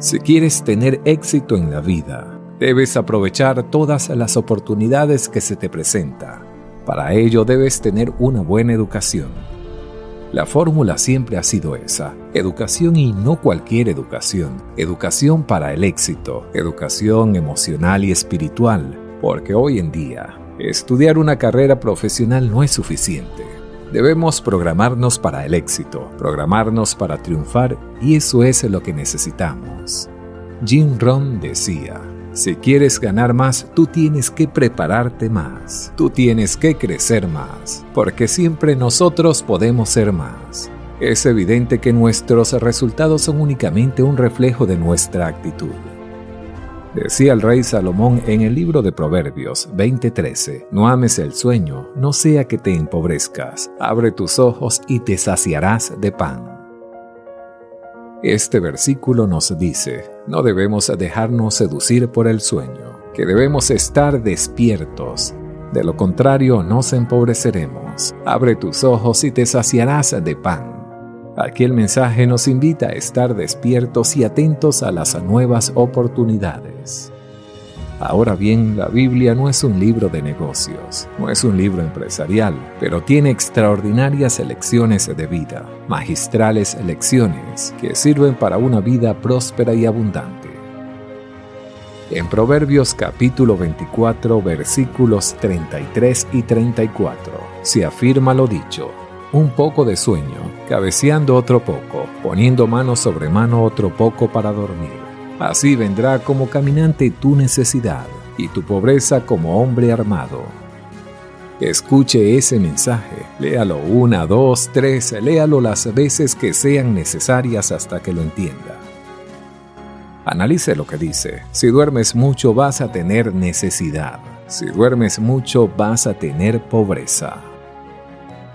Si quieres tener éxito en la vida, debes aprovechar todas las oportunidades que se te presentan. Para ello debes tener una buena educación. La fórmula siempre ha sido esa, educación y no cualquier educación, educación para el éxito, educación emocional y espiritual, porque hoy en día estudiar una carrera profesional no es suficiente. Debemos programarnos para el éxito, programarnos para triunfar y eso es lo que necesitamos. Jim Rohn decía, si quieres ganar más, tú tienes que prepararte más, tú tienes que crecer más, porque siempre nosotros podemos ser más. Es evidente que nuestros resultados son únicamente un reflejo de nuestra actitud. Decía el rey Salomón en el libro de Proverbios 20:13, no ames el sueño, no sea que te empobrezcas, abre tus ojos y te saciarás de pan. Este versículo nos dice, no debemos dejarnos seducir por el sueño, que debemos estar despiertos. De lo contrario, nos empobreceremos. Abre tus ojos y te saciarás de pan. Aquí el mensaje nos invita a estar despiertos y atentos a las nuevas oportunidades. Ahora bien, la Biblia no es un libro de negocios, no es un libro empresarial, pero tiene extraordinarias lecciones de vida, magistrales lecciones que sirven para una vida próspera y abundante. En Proverbios capítulo 24 versículos 33 y 34 se afirma lo dicho, un poco de sueño, cabeceando otro poco, poniendo mano sobre mano otro poco para dormir. Así vendrá como caminante tu necesidad y tu pobreza como hombre armado. Escuche ese mensaje, léalo una, dos, tres, léalo las veces que sean necesarias hasta que lo entienda. Analice lo que dice. Si duermes mucho vas a tener necesidad. Si duermes mucho vas a tener pobreza.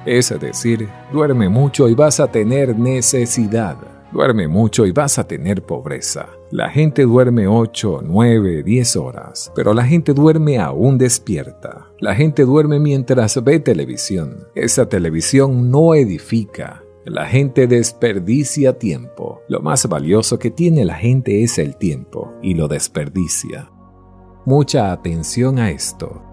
Es decir, duerme mucho y vas a tener necesidad. Duerme mucho y vas a tener pobreza. La gente duerme 8, 9, 10 horas, pero la gente duerme aún despierta. La gente duerme mientras ve televisión. Esa televisión no edifica. La gente desperdicia tiempo. Lo más valioso que tiene la gente es el tiempo y lo desperdicia. Mucha atención a esto.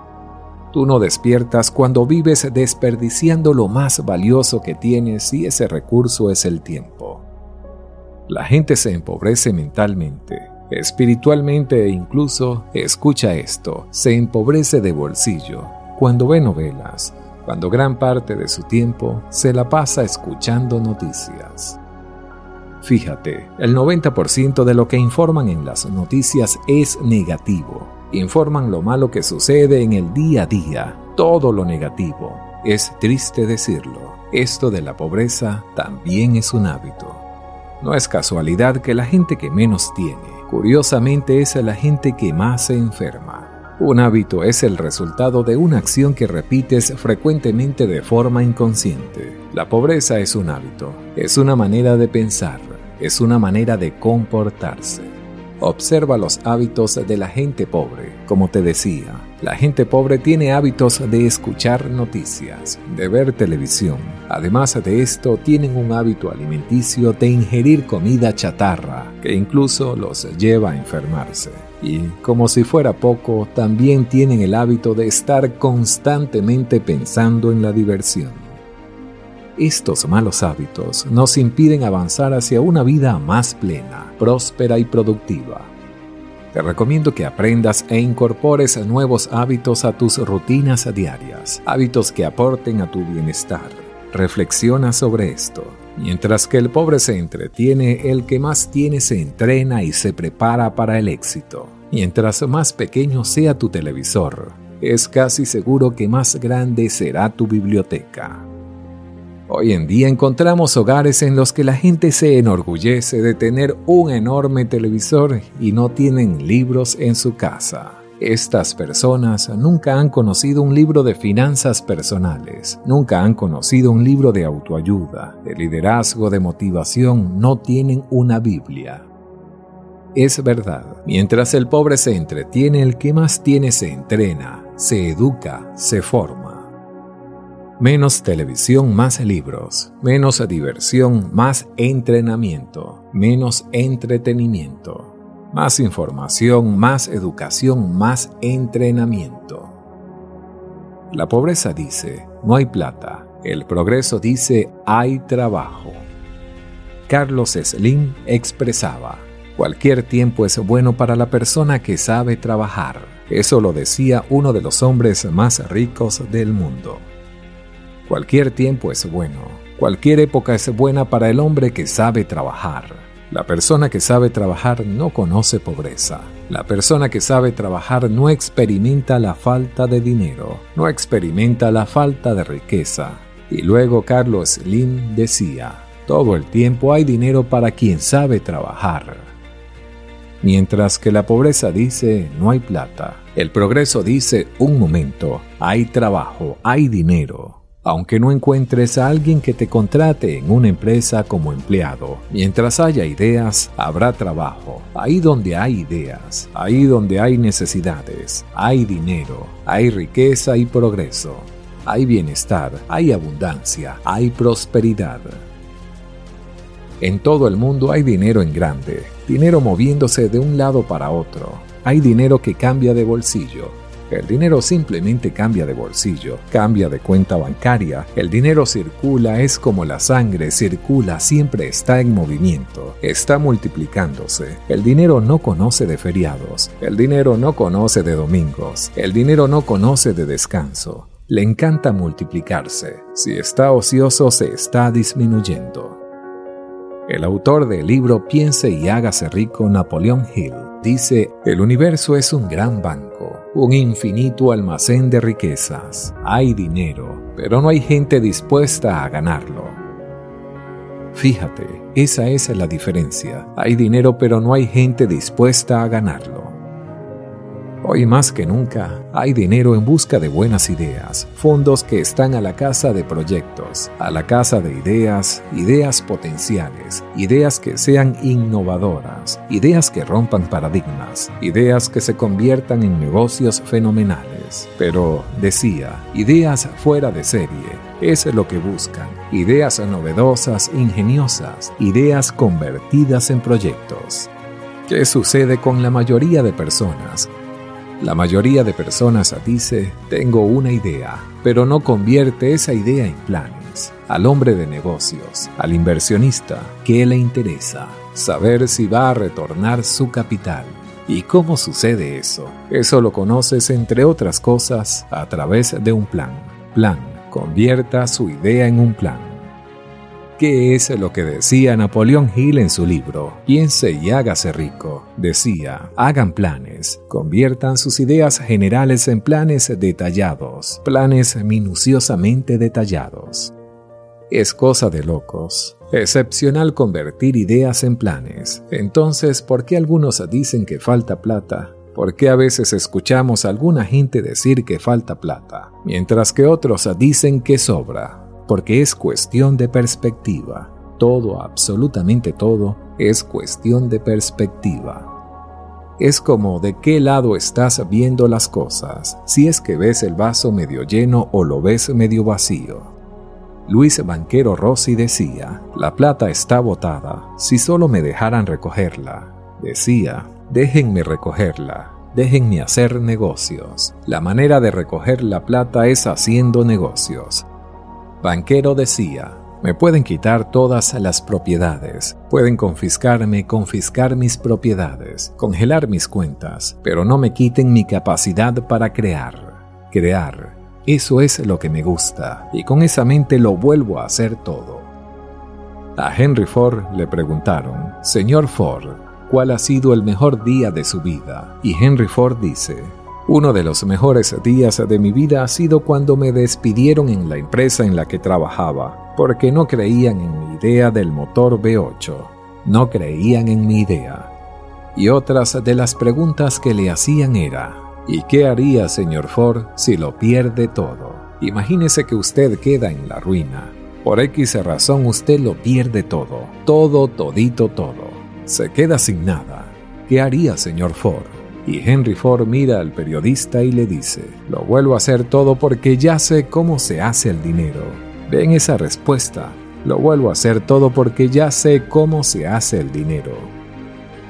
Tú no despiertas cuando vives desperdiciando lo más valioso que tienes y ese recurso es el tiempo. La gente se empobrece mentalmente, espiritualmente e incluso, escucha esto, se empobrece de bolsillo cuando ve novelas, cuando gran parte de su tiempo se la pasa escuchando noticias. Fíjate, el 90% de lo que informan en las noticias es negativo. Informan lo malo que sucede en el día a día, todo lo negativo. Es triste decirlo, esto de la pobreza también es un hábito. No es casualidad que la gente que menos tiene, curiosamente es la gente que más se enferma. Un hábito es el resultado de una acción que repites frecuentemente de forma inconsciente. La pobreza es un hábito, es una manera de pensar, es una manera de comportarse. Observa los hábitos de la gente pobre. Como te decía, la gente pobre tiene hábitos de escuchar noticias, de ver televisión. Además de esto, tienen un hábito alimenticio de ingerir comida chatarra, que incluso los lleva a enfermarse. Y, como si fuera poco, también tienen el hábito de estar constantemente pensando en la diversión. Estos malos hábitos nos impiden avanzar hacia una vida más plena, próspera y productiva. Te recomiendo que aprendas e incorpores nuevos hábitos a tus rutinas diarias, hábitos que aporten a tu bienestar. Reflexiona sobre esto. Mientras que el pobre se entretiene, el que más tiene se entrena y se prepara para el éxito. Mientras más pequeño sea tu televisor, es casi seguro que más grande será tu biblioteca. Hoy en día encontramos hogares en los que la gente se enorgullece de tener un enorme televisor y no tienen libros en su casa. Estas personas nunca han conocido un libro de finanzas personales, nunca han conocido un libro de autoayuda, de liderazgo, de motivación, no tienen una Biblia. Es verdad, mientras el pobre se entretiene, el que más tiene se entrena, se educa, se forma. Menos televisión, más libros. Menos diversión, más entrenamiento. Menos entretenimiento. Más información, más educación, más entrenamiento. La pobreza dice, no hay plata. El progreso dice, hay trabajo. Carlos Slim expresaba, cualquier tiempo es bueno para la persona que sabe trabajar. Eso lo decía uno de los hombres más ricos del mundo. Cualquier tiempo es bueno. Cualquier época es buena para el hombre que sabe trabajar. La persona que sabe trabajar no conoce pobreza. La persona que sabe trabajar no experimenta la falta de dinero, no experimenta la falta de riqueza. Y luego Carlos Slim decía, todo el tiempo hay dinero para quien sabe trabajar. Mientras que la pobreza dice, no hay plata. El progreso dice, un momento, hay trabajo, hay dinero. Aunque no encuentres a alguien que te contrate en una empresa como empleado, mientras haya ideas, habrá trabajo. Ahí donde hay ideas, ahí donde hay necesidades, hay dinero, hay riqueza y progreso. Hay bienestar, hay abundancia, hay prosperidad. En todo el mundo hay dinero en grande, dinero moviéndose de un lado para otro. Hay dinero que cambia de bolsillo, el dinero simplemente cambia de bolsillo, cambia de cuenta bancaria. El dinero circula, es como la sangre, circula, siempre está en movimiento, está multiplicándose. El dinero no conoce de feriados, el dinero no conoce de domingos, el dinero no conoce de descanso. Le encanta multiplicarse. Si está ocioso, se está disminuyendo. El autor del libro Piense y hágase rico, Napoleón Hill, dice, el universo es un gran banco, un infinito almacén de riquezas. Hay dinero, pero no hay gente dispuesta a ganarlo. Fíjate, esa es la diferencia. Hay dinero, pero no hay gente dispuesta a ganarlo. Hoy más que nunca hay dinero en busca de buenas ideas, fondos que están a la casa de proyectos, a la casa de ideas, ideas potenciales, ideas que sean innovadoras, ideas que rompan paradigmas, ideas que se conviertan en negocios fenomenales. Pero, decía, ideas fuera de serie, es lo que buscan, ideas novedosas, ingeniosas, ideas convertidas en proyectos. ¿Qué sucede con la mayoría de personas la mayoría de personas dice, tengo una idea, pero no convierte esa idea en planes. Al hombre de negocios, al inversionista, ¿qué le interesa? Saber si va a retornar su capital. ¿Y cómo sucede eso? Eso lo conoces, entre otras cosas, a través de un plan. Plan, convierta su idea en un plan. ¿Qué es lo que decía Napoleón Hill en su libro Piense y hágase rico? Decía, hagan planes, conviertan sus ideas generales en planes detallados, planes minuciosamente detallados. Es cosa de locos. Excepcional convertir ideas en planes. Entonces, ¿por qué algunos dicen que falta plata? ¿Por qué a veces escuchamos a alguna gente decir que falta plata, mientras que otros dicen que sobra? Porque es cuestión de perspectiva. Todo, absolutamente todo, es cuestión de perspectiva. Es como de qué lado estás viendo las cosas, si es que ves el vaso medio lleno o lo ves medio vacío. Luis Banquero Rossi decía, la plata está botada, si solo me dejaran recogerla. Decía, déjenme recogerla, déjenme hacer negocios. La manera de recoger la plata es haciendo negocios. Banquero decía, me pueden quitar todas las propiedades, pueden confiscarme, confiscar mis propiedades, congelar mis cuentas, pero no me quiten mi capacidad para crear. Crear, eso es lo que me gusta, y con esa mente lo vuelvo a hacer todo. A Henry Ford le preguntaron, Señor Ford, ¿cuál ha sido el mejor día de su vida? Y Henry Ford dice, uno de los mejores días de mi vida ha sido cuando me despidieron en la empresa en la que trabajaba, porque no creían en mi idea del motor V8. No creían en mi idea. Y otras de las preguntas que le hacían era, ¿y qué haría, señor Ford, si lo pierde todo? Imagínese que usted queda en la ruina. Por X razón usted lo pierde todo, todo, todito, todo. Se queda sin nada. ¿Qué haría, señor Ford? Y Henry Ford mira al periodista y le dice, lo vuelvo a hacer todo porque ya sé cómo se hace el dinero. Ven esa respuesta, lo vuelvo a hacer todo porque ya sé cómo se hace el dinero.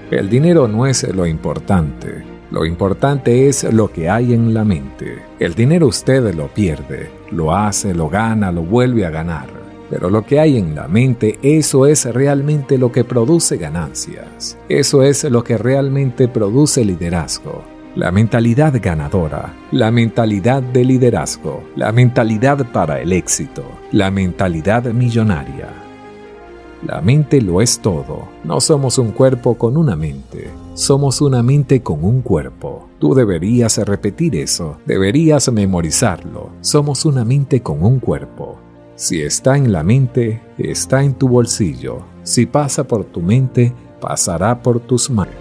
El dinero no es lo importante, lo importante es lo que hay en la mente. El dinero usted lo pierde, lo hace, lo gana, lo vuelve a ganar pero lo que hay en la mente, eso es realmente lo que produce ganancias. Eso es lo que realmente produce liderazgo. La mentalidad ganadora, la mentalidad de liderazgo, la mentalidad para el éxito, la mentalidad millonaria. La mente lo es todo. No somos un cuerpo con una mente. Somos una mente con un cuerpo. Tú deberías repetir eso. Deberías memorizarlo. Somos una mente con un cuerpo. Si está en la mente, está en tu bolsillo. Si pasa por tu mente, pasará por tus manos.